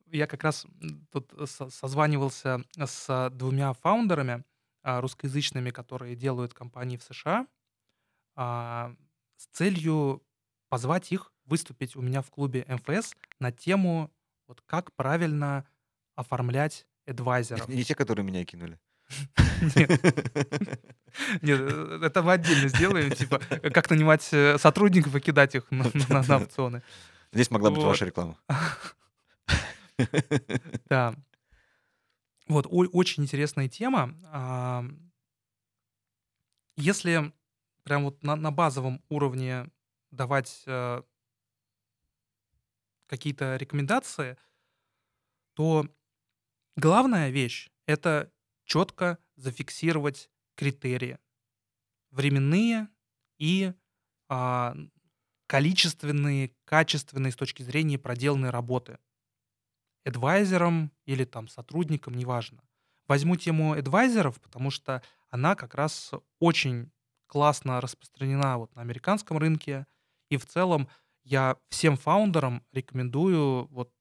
Я как раз тут со- созванивался с двумя фаундерами а, русскоязычными, которые делают компании в США, а, с целью позвать их выступить у меня в клубе МФС на тему вот как правильно оформлять адвайзеров.
Не те, которые меня кинули.
Нет, нет, э, это мы отдельно сделаем, типа, как нанимать э, сотрудников и кидать их на, на- на опционы.
Здесь могла быть
Вот.
ваша реклама.
Да. Вот, очень интересная тема. А, Если прям вот на, на базовом уровне давать э, какие-то рекомендации, то главная вещь — это четко зафиксировать критерии. Временные и а, количественные, качественные с точки зрения проделанной работы. Эдвайзером или там сотрудником, неважно. Возьму тему адвайзеров, потому что она как раз очень классно распространена вот на американском рынке. И в целом я всем фаундерам рекомендую вот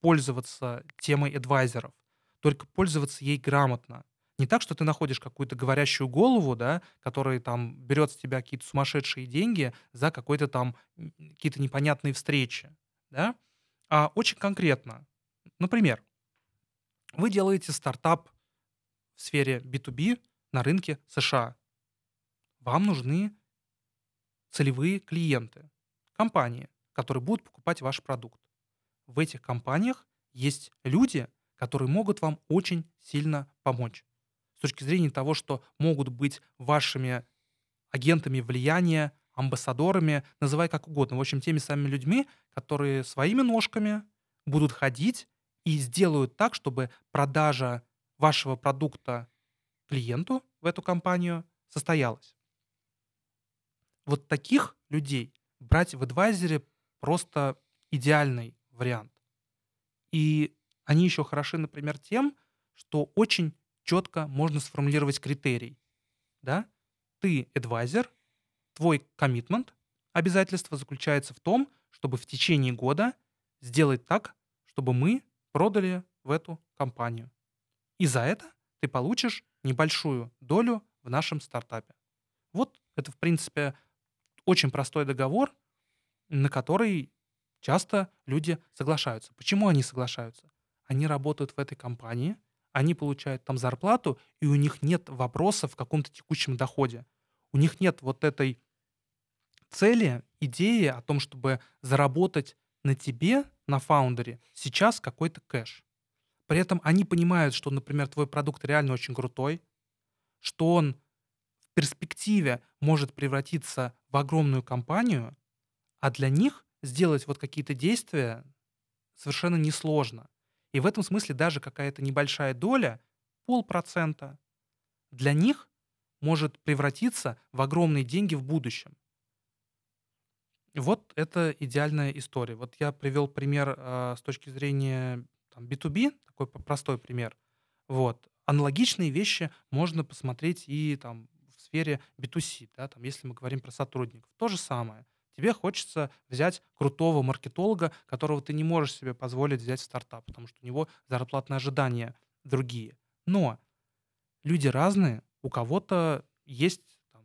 пользоваться темой адвайзеров. Только пользоваться ей грамотно. Не так, что ты находишь какую-то говорящую голову, да, который там берет с тебя какие-то сумасшедшие деньги за какой-то там какие-то непонятные встречи, да, а очень конкретно. Например, вы делаете стартап в сфере B2B на рынке США. Вам нужны целевые клиенты, компании, которые будут покупать ваш продукт. В этих компаниях есть люди, которые могут вам очень сильно помочь. С точки зрения того, что могут быть вашими агентами влияния, амбассадорами, называй как угодно. В общем, теми самыми людьми, которые своими ножками будут ходить и сделают так, чтобы продажа вашего продукта клиенту в эту компанию состоялась. Вот таких людей брать в адвайзере просто идеальный вариант. И они еще хороши, например, тем, что очень четко можно сформулировать критерий. Да? Ты адвайзер, твой коммитмент, обязательство заключается в том, чтобы в течение года сделать так, чтобы мы продали в эту компанию. И за это ты получишь небольшую долю в нашем стартапе. Вот это, в принципе, очень простой договор, на который часто люди соглашаются. Почему они соглашаются? Они работают в этой компании, они получают там зарплату, и у них нет вопросов в каком-то текущем доходе. У них нет вот этой цели, идеи о том, чтобы заработать на тебе, на фаундере, сейчас какой-то кэш. При этом они понимают, что, например, твой продукт реально очень крутой, что он в перспективе может превратиться в огромную компанию, а для них сделать вот какие-то действия совершенно несложно. И в этом смысле даже какая-то небольшая доля, полпроцента, для них может превратиться в огромные деньги в будущем. Вот это идеальная история. Вот я привел пример э, с точки зрения там, B2B, такой простой пример. Вот. Аналогичные вещи можно посмотреть и там, в сфере B2C, да, там, если мы говорим про сотрудников. То же самое. Тебе хочется взять крутого маркетолога, которого ты не можешь себе позволить взять в стартап, потому что у него зарплатные ожидания другие. Но люди разные, у кого-то есть там,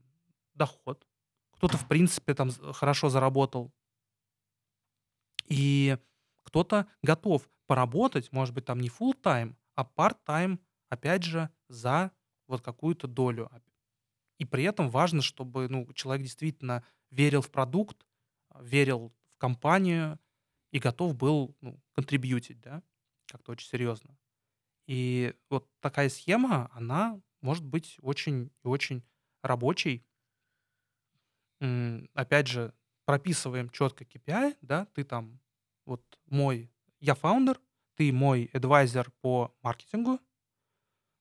доход, кто-то, в принципе, там хорошо заработал, и кто-то готов поработать, может быть, там не full time, а part-time, опять же, за вот какую-то долю. И при этом важно, чтобы ну, человек действительно верил в продукт, верил в компанию и готов был ну, контрибьютить, да, как-то очень серьезно. И вот такая схема, она может быть очень и очень рабочей. Опять же, прописываем четко KPI, да, ты там, вот мой, я фаундер, ты мой адвайзер по маркетингу,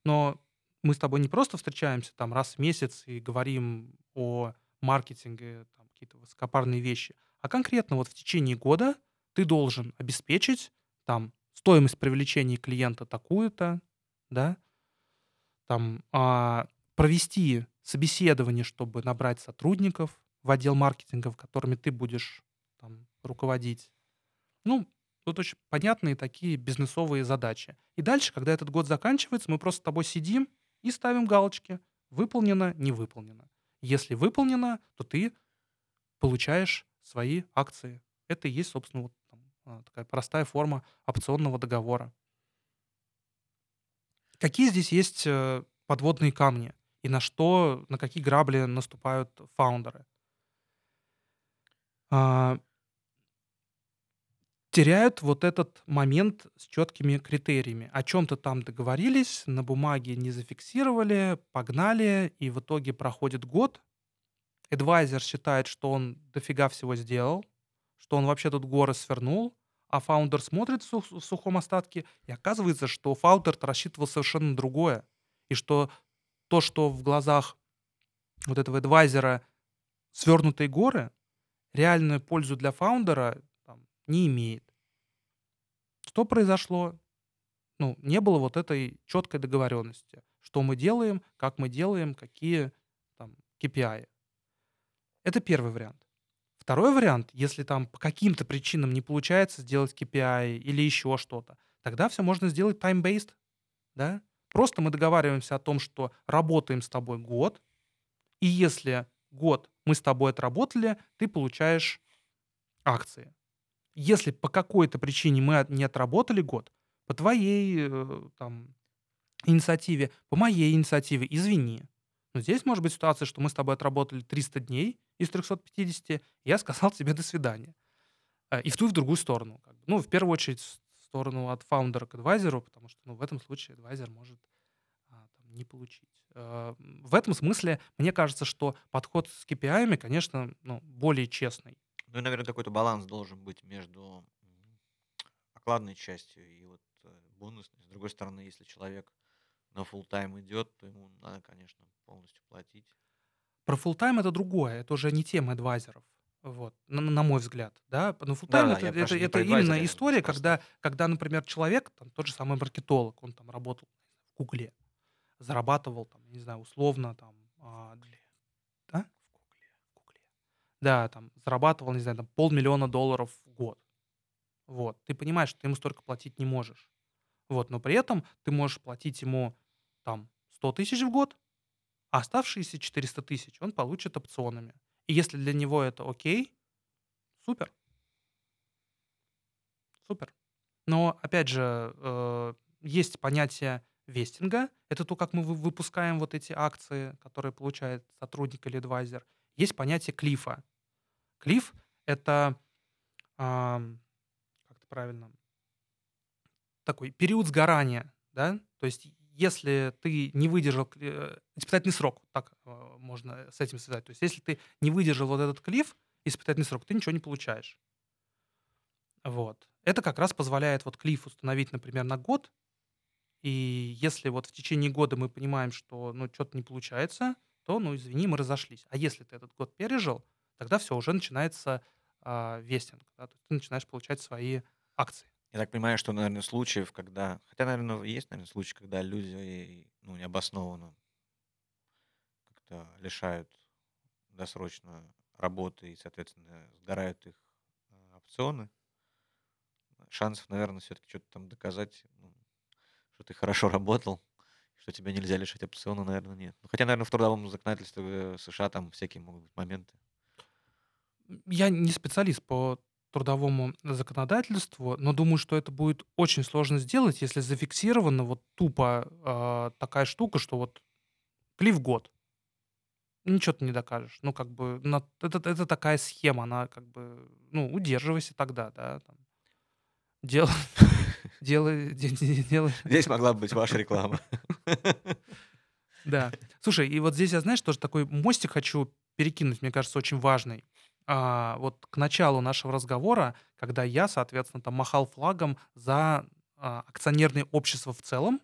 но мы с тобой не просто встречаемся там раз в месяц и говорим о маркетинге там, какие-то высокопарные вещи, а конкретно вот в течение года ты должен обеспечить там стоимость привлечения клиента такую-то, да, там а, провести собеседование, чтобы набрать сотрудников в отдел маркетинга, которыми ты будешь там руководить. Ну, тут очень понятные такие бизнесовые задачи. И дальше, когда этот год заканчивается, мы просто с тобой сидим и ставим галочки. Выполнено, не выполнено. Если выполнено, то ты получаешь свои акции. Это и есть, собственно, вот там, а, такая простая форма опционного договора. Какие здесь есть э, подводные камни и на что, на какие грабли наступают фаундеры? Теряют вот этот момент с четкими критериями. О чем-то там договорились, на бумаге не зафиксировали, погнали, и в итоге проходит год. Advisor считает, что он дофига всего сделал, что он вообще тут горы свернул, а founder смотрит в сухом остатке, и оказывается, что founder рассчитывал совершенно другое. И что то, что в глазах вот этого advisor а свернутые горы, реальную пользу для founder а там, не имеет. Что произошло? Ну, не было вот этой четкой договоренности. Что мы делаем, как мы делаем, какие там KPI. Это первый вариант. Второй вариант, если там по каким-то причинам не получается сделать KPI или еще что-то, тогда все можно сделать time-based, да? Просто мы договариваемся о том, что работаем с тобой год, и если год мы с тобой отработали, ты получаешь акции. Если по какой-то причине мы не отработали год, по твоей э, там, инициативе, по моей инициативе, извини. Но здесь может быть ситуация, что мы с тобой отработали 300 дней из 350, я сказал тебе «до свидания». Э, и в ту, и в другую сторону. Ну, в первую очередь, в сторону от фаундера к адвайзеру, потому что ну, в этом случае адвайзер может а, там, не получить. Э, в этом смысле мне кажется, что подход с KPI, конечно, ну, более честный.
Ну и, наверное, какой-то баланс должен быть между окладной частью и вот э, бонусной. С другой стороны, если человек на full тайм идет, то ему надо, конечно, полностью платить.
Про full тайм это другое, это уже не тема адвайзеров. Вот, на, на мой взгляд, да. Но full тайм
Да,
это,
я
это,
прошу, не
это
про
именно
адвайзера,
история,
просто.
когда, когда, например, человек, там, тот же самый маркетолог, он там работал в Гугле, зарабатывал, там, не знаю, условно, там, а, да? В Гугле, в Гугле. Да, там, зарабатывал, не знаю, там, полмиллиона долларов в год. Вот, ты понимаешь, что ты ему столько платить не можешь. Вот, но при этом ты можешь платить ему, там, 100 тысяч в год, а оставшиеся 400 тысяч он получит опционами. И если для него это окей, супер. Супер. Но, опять же, э, есть понятие вестинга. Это то, как мы вы- выпускаем вот эти акции, которые получает сотрудник или адвайзер. Есть понятие клифа. Клиф — это, ам, как это правильно, такой период сгорания, да? То есть если ты не выдержал э, испытательный срок, так э, можно с этим связать. То есть если ты не выдержал вот этот клифф, испытательный срок, ты ничего не получаешь. Вот. Это как раз позволяет вот клифф установить, например, на год. И если вот в течение года мы понимаем, что ну что-то не получается, то, ну извини, мы разошлись. А если ты этот год пережил, тогда все, уже начинается а, вестинг. да, ты начинаешь получать свои акции.
Я так понимаю, что, наверное, случаев, когда... Хотя, наверное, есть, наверное, случаи, когда люди ну, необоснованно как-то лишают досрочно работы и, соответственно, сгорают их э, опционы. Шансов, наверное, все-таки что-то там доказать, ну, что ты хорошо работал, что тебя нельзя лишить опциона, наверное, нет. Ну, хотя, наверное, в трудовом законодательстве э, США там всякие могут быть моменты.
Я не специалист по трудовому законодательству, но думаю, что это будет очень сложно сделать, если зафиксирована вот тупо а, такая штука, что вот клифф год. Ничего ты не докажешь. Ну, как бы, на- это, это такая схема, она как бы, ну, удерживайся тогда, да. Там. Дел, делай, де- де- делай,
Здесь могла бы быть ваша реклама.
Да. Слушай, и вот здесь я, знаешь, тоже такой мостик хочу перекинуть, мне кажется, очень важный. А, вот к началу нашего разговора, когда я, соответственно, там махал флагом за а, акционерные общества в целом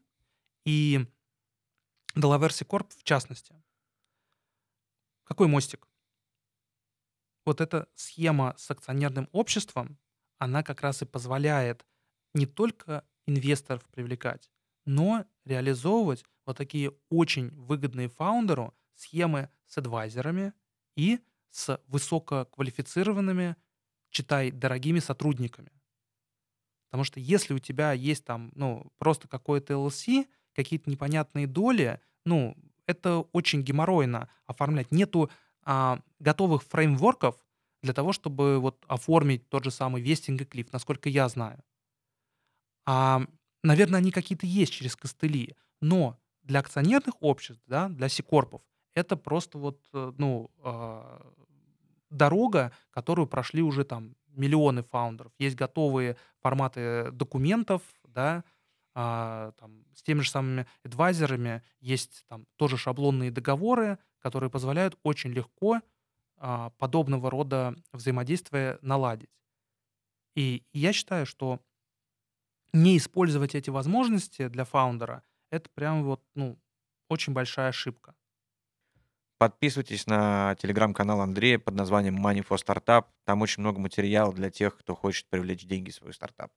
и Delaware Corp в частности. Какой мостик? Вот эта схема с акционерным обществом, она как раз и позволяет не только инвесторов привлекать, но реализовывать вот такие очень выгодные фаундеру схемы с адвайзерами и с высококвалифицированными, читай, дорогими сотрудниками. Потому что если у тебя есть там, ну, просто какой-то LLC, какие-то непонятные доли, ну, это очень геморройно оформлять. Нету а, готовых фреймворков для того, чтобы вот оформить тот же самый вестинг и клиф, насколько я знаю. А, наверное, они какие-то есть через костыли, но для акционерных обществ, да, для сикорпов, это просто вот, э, ну, а, дорога, которую прошли уже там миллионы фаундеров. Есть готовые форматы документов, да, а, там, с теми же самыми адвайзерами есть там тоже шаблонные договоры, которые позволяют очень легко а, подобного рода взаимодействие наладить. И я считаю, что не использовать эти возможности для фаундера это прям вот, ну, очень большая ошибка.
Подписывайтесь на телеграм-канал Андрея под названием Money for Startup. Там очень много материала для тех, кто хочет привлечь деньги в свой стартап.